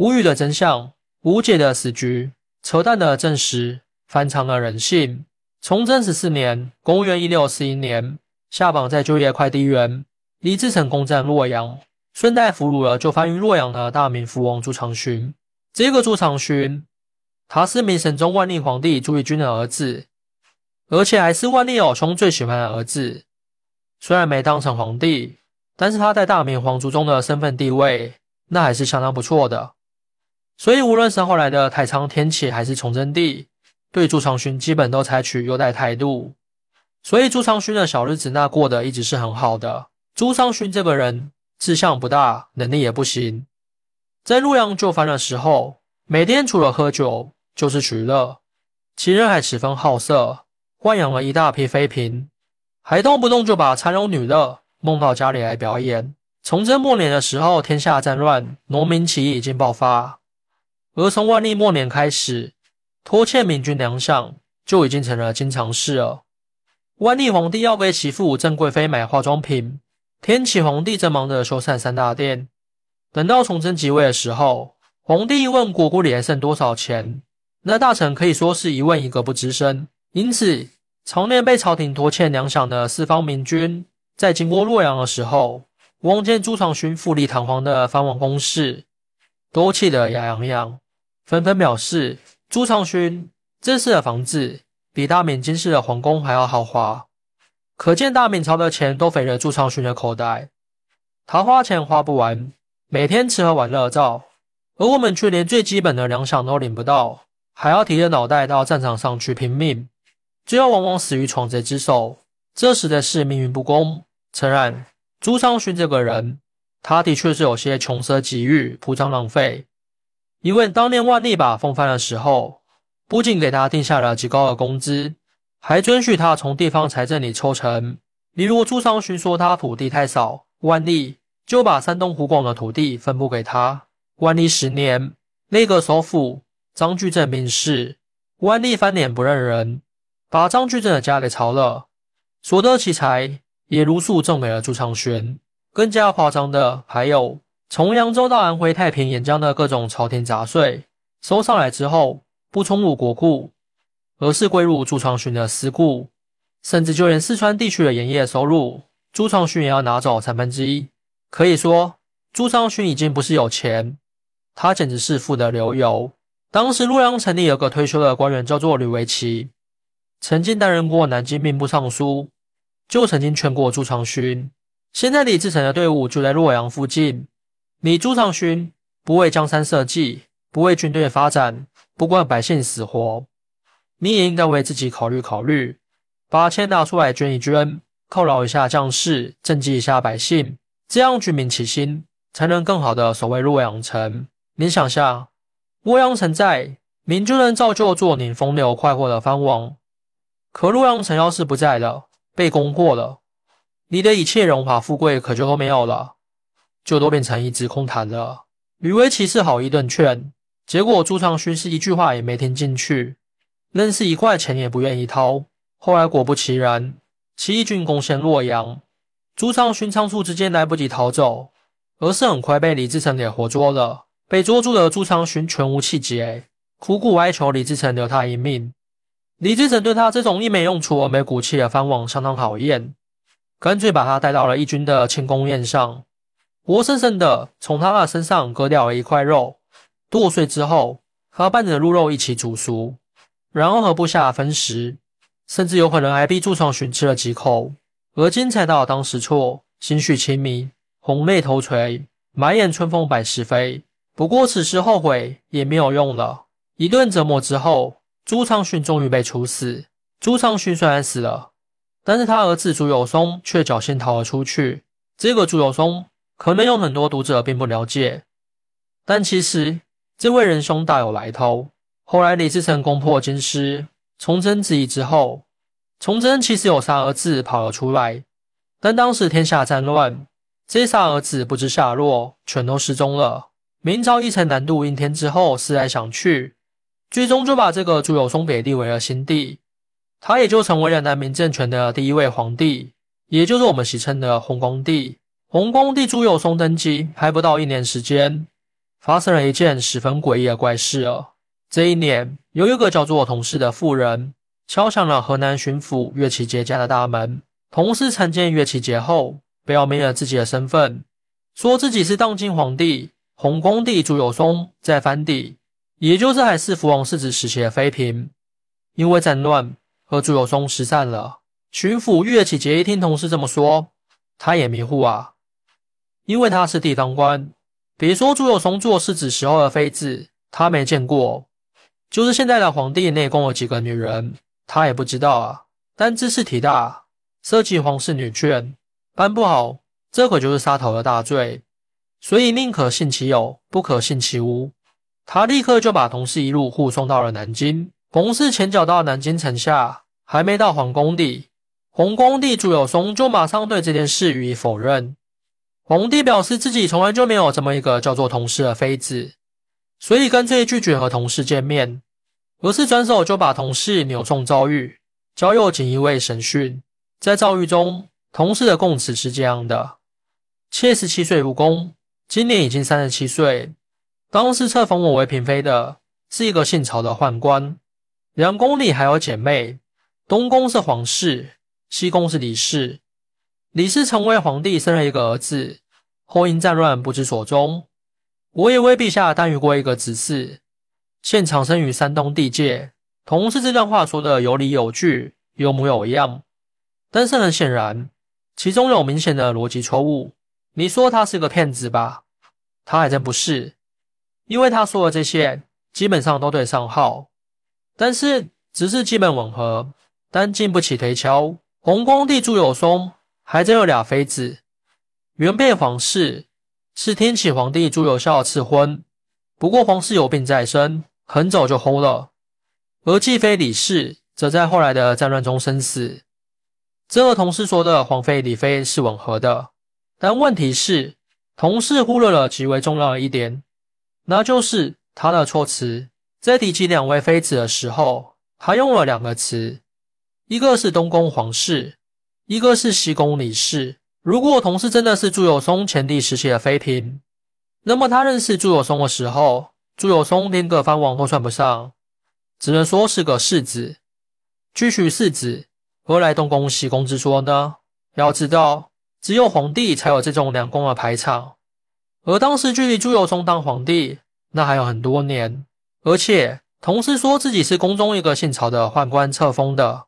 无语的真相，无解的死局，扯淡的证实，反常的人性。崇祯十四年（公元一六四一年），下榜在就业快递员，李自成攻占洛阳，顺带俘虏了就藩于洛阳的大明福王朱常洵。这个朱常洵，他是明神宗万历皇帝朱翊钧的儿子，而且还是万历老兄最喜欢的儿子。虽然没当成皇帝，但是他在大明皇族中的身份地位，那还是相当不错的。所以，无论是后来的太仓天启，还是崇祯帝，对朱常洵基本都采取优待态度。所以，朱常洵的小日子那过得一直是很好的。朱常洵这个人志向不大，能力也不行，在洛阳就藩的时候，每天除了喝酒就是取乐，其人还十分好色，豢养了一大批妃嫔，还动不动就把蚕蛹女乐梦到家里来表演。崇祯末年的时候，天下战乱，农民起义已经爆发。而从万历末年开始，拖欠明军粮饷就已经成了经常事了。万历皇帝要为其父郑贵妃买化妆品，天启皇帝正忙着修缮三大殿。等到崇祯即位的时候，皇帝一问国库里还剩多少钱，那大臣可以说是一问一个不吱声。因此，常年被朝廷拖欠粮饷的四方明军，在经过洛阳的时候，望见朱常洵富丽堂皇的藩王宫室。都气得牙痒痒，纷纷表示朱常洵这次的房子比大明京师的皇宫还要豪华，可见大明朝的钱都肥了朱常洵的口袋。他花钱花不完，每天吃喝玩乐照，而我们却连最基本的粮饷都领不到，还要提着脑袋到战场上去拼命，最后往往死于闯贼之手。这实在是命运不公。诚然，朱常洵这个人。他的确是有些穷奢极欲、铺张浪费，因为当年万历把封藩的时候，不仅给他定下了极高的工资，还准许他从地方财政里抽成。例如朱常洵说他土地太少，万历就把山东湖广的土地分布给他。万历十年，内阁首辅张居正病逝，万历翻脸不认人，把张居正的家给抄了，所得其财也如数赠给了朱常洵。更加夸张的还有，从扬州到安徽太平沿江的各种朝廷杂税收上来之后，不充入国库，而是归入朱常洵的私库，甚至就连四川地区的盐业收入，朱常洵也要拿走三分之一。可以说，朱常洵已经不是有钱，他简直是富得流油。当时洛阳城里有个退休的官员叫做吕维奇，曾经担任过南京兵部尚书，就曾经劝过朱常洵。现在李自成的队伍就在洛阳附近。你朱常洵不为江山社稷，不为军队发展，不管百姓死活，你也应该为自己考虑考虑，把钱拿出来捐一捐，犒劳一下将士，赈济一下百姓，这样军民齐心，才能更好的守卫洛阳城。你想下，洛阳城在，明就能造就做你风流快活的藩王。可洛阳城要是不在了，被攻破了。你的一切荣华富贵可就都没有了，就都变成一只空谈了。吕威奇是好一顿劝，结果朱常洵是一句话也没听进去，愣是一块钱也不愿意掏。后来果不其然，起义军攻陷洛阳，朱常洵仓促之间来不及逃走，而是很快被李自成给活捉了。被捉住的朱常洵全无气节，苦苦哀求李自成留他一命。李自成对他这种一没用处而没骨气的藩王相当讨厌。干脆把他带到了义军的庆功宴上，活生生的从他的身上割掉了一块肉，剁碎之后和拌着鹿肉一起煮熟，然后和部下分食，甚至有可能还逼朱常洵吃了几口。而今才道当时错，心绪清迷，红泪头垂，满眼春风百事飞。不过此时后悔也没有用了。一顿折磨之后，朱常洵终于被处死。朱常洵虽然死了。但是他儿子朱有松却侥幸逃了出去。这个朱有松可能有很多读者并不了解，但其实这位仁兄大有来头。后来李自成攻破京师，崇祯之役之后，崇祯其实有仨儿子跑了出来，但当时天下战乱，这仨儿子不知下落，全都失踪了。明朝一城南渡应天之后，思来想去，最终就把这个朱有松给立为了新帝。他也就成为了南明政权的第一位皇帝，也就是我们戏称的弘光帝。弘光帝朱有松登基还不到一年时间，发生了一件十分诡异的怪事哦。这一年，有一个叫做同事的妇人敲响了河南巡抚岳启杰家的大门。同事参见岳启杰后，表明了自己的身份，说自己是当今皇帝弘光帝朱有松在藩邸，也就是还是福王世子时期的妃嫔，因为战乱和朱有松失散了。巡抚岳启杰一听同事这么说，他也迷糊啊，因为他是地方官，别说朱有松做世子时候的妃子，他没见过。就是现在的皇帝内宫有几个女人，他也不知道啊。但知识体大，涉及皇室女眷，办不好，这可就是杀头的大罪。所以宁可信其有，不可信其无。他立刻就把同事一路护送到了南京。同事前脚到南京城下，还没到皇宫地，皇宫帝朱有松就马上对这件事予以否认。皇帝表示自己从来就没有这么一个叫做同事的妃子。所以干脆拒绝和同事见面，而是转手就把同事扭送诏狱，交由锦衣卫审讯。在诏狱中，同事的供词是这样的：妾十七岁入宫，今年已经三十七岁。当时册封我为嫔妃的是一个姓曹的宦官。两宫里还有姐妹，东宫是皇室，西宫是李氏。李氏曾为皇帝生了一个儿子，后因战乱不知所终。我也为陛下担任过一个子嗣，现长生于山东地界。同是这段话说的有理有据，有模有样，但是很显然，其中有明显的逻辑错误。你说他是个骗子吧？他还真不是，因为他说的这些基本上都对上号，但是只是基本吻合，但经不起推敲。洪光帝朱友松还真有俩妃子，原配皇室。是天启皇帝朱有效赐婚，不过皇室有病在身，很早就薨了。而继妃李氏则在后来的战乱中生死。这和同事说的皇妃李妃是吻合的，但问题是，同事忽略了极为重要的一点，那就是他的措辞在提及两位妃子的时候，他用了两个词，一个是东宫皇室，一个是西宫李氏。如果同事真的是朱有松前帝时期的妃嫔，那么他认识朱有松的时候，朱有松连个藩王都算不上，只能说是个世子。区区世子，何来东宫西宫之说呢？要知道，只有皇帝才有这种两宫的排场，而当时距离朱由松当皇帝，那还有很多年。而且，同事说自己是宫中一个姓曹的宦官册封的，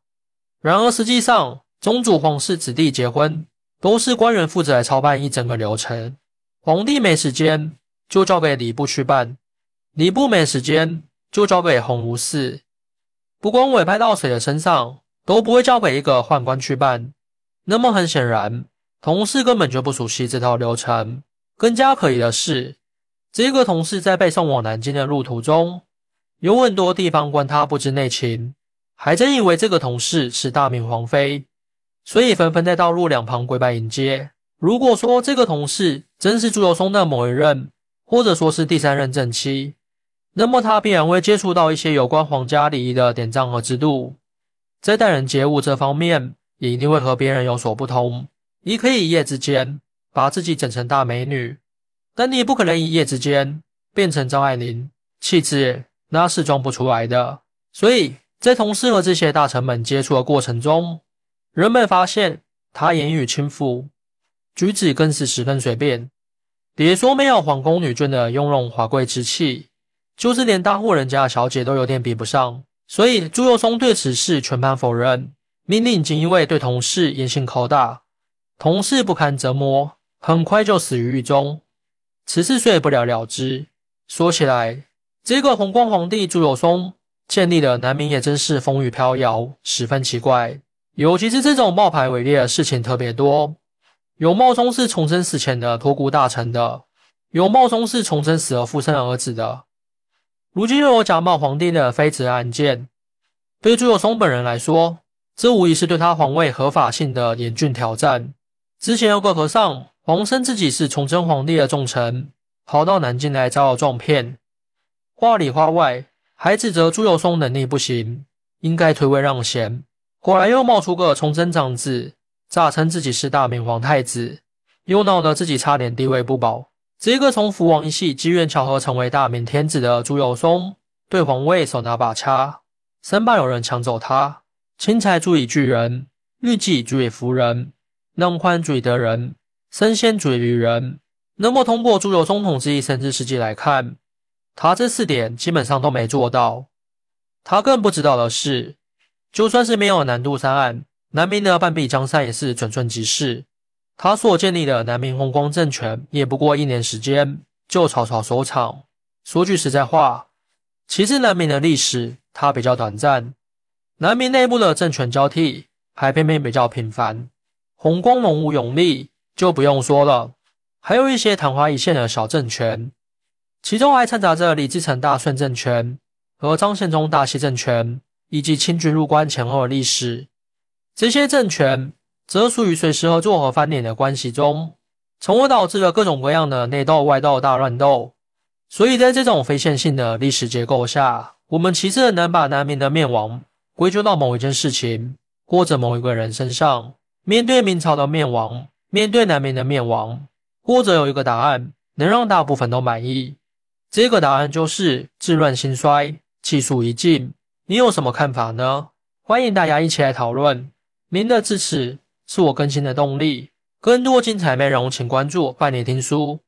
然而实际上，宗主皇室子弟结婚。都是官员负责来操办一整个流程，皇帝没时间就交给礼部去办，礼部没时间就交给洪无事，不管委派到谁的身上，都不会交给一个宦官去办。那么很显然，同事根本就不熟悉这套流程。更加可疑的是，这个同事在被送往南京的路途中，有很多地方官他不知内情，还真以为这个同事是大明皇妃。所以纷纷在道路两旁跪拜迎接。如果说这个同事真是朱由崧的某一任，或者说是第三任正妻，那么他必然会接触到一些有关皇家礼仪的典章和制度，在待人接物这方面也一定会和别人有所不同。你可以一夜之间把自己整成大美女，但你不可能一夜之间变成张爱玲，气质那是装不出来的。所以在同事和这些大臣们接触的过程中，人们发现他言语轻浮，举止更是十分随便。别说没有皇宫女眷的雍容华贵之气，就是连大户人家的小姐都有点比不上。所以朱佑松对此事全盘否认，命令锦衣卫对同事严刑拷打。同事不堪折磨，很快就死于狱中。此事虽不了了之。说起来，这个弘光皇帝朱佑松建立的南明也真是风雨飘摇，十分奇怪。尤其是这种冒牌伪劣的事情特别多，有冒充是重生死前的托孤大臣的，有冒充是重生死而复生儿子的，如今又有假冒皇帝的妃子案件。对朱有松本人来说，这无疑是对他皇位合法性的严峻挑战。之前有个和尚谎称自己是崇祯皇帝的重臣，跑到南京来招摇撞骗，话里话外还指责朱由崧能力不行，应该退位让贤。果然又冒出个崇祯长子，诈称自己是大明皇太子，又闹得自己差点地位不保。这个从福王一系机缘巧合成为大明天子的朱由崧，对皇位手拿把掐，生怕有人抢走他。钦才足以聚人，律己足以服人，能宽足以得人，身先主义人。那么，通过朱由崧统治一生之事迹来看，他这四点基本上都没做到。他更不知道的是，就算是没有南渡三岸，南明的半壁江山也是转瞬即逝。他所建立的南明弘光政权，也不过一年时间就草草收场。说句实在话，其实南明的历史它比较短暂，南明内部的政权交替还偏偏比较频繁。弘光浓武永历就不用说了。还有一些昙花一现的小政权，其中还掺杂着李自成大顺政权和张献忠大西政权，以及清军入关前后的历史。这些政权则属于随时合作和翻脸的关系中，从而导致了各种各样的内斗、外斗、大乱斗。所以在这种非线性的历史结构下，我们其实很难把南明的灭亡归咎到某一件事情或者某一个人身上。面对明朝的灭亡，面对南明的灭亡。或者有一个答案能让大部分都满意，这个答案就是治乱兴衰，气数已尽。你有什么看法呢？欢迎大家一起来讨论。您的支持是我更新的动力。更多精彩内容，请关注拜年听书。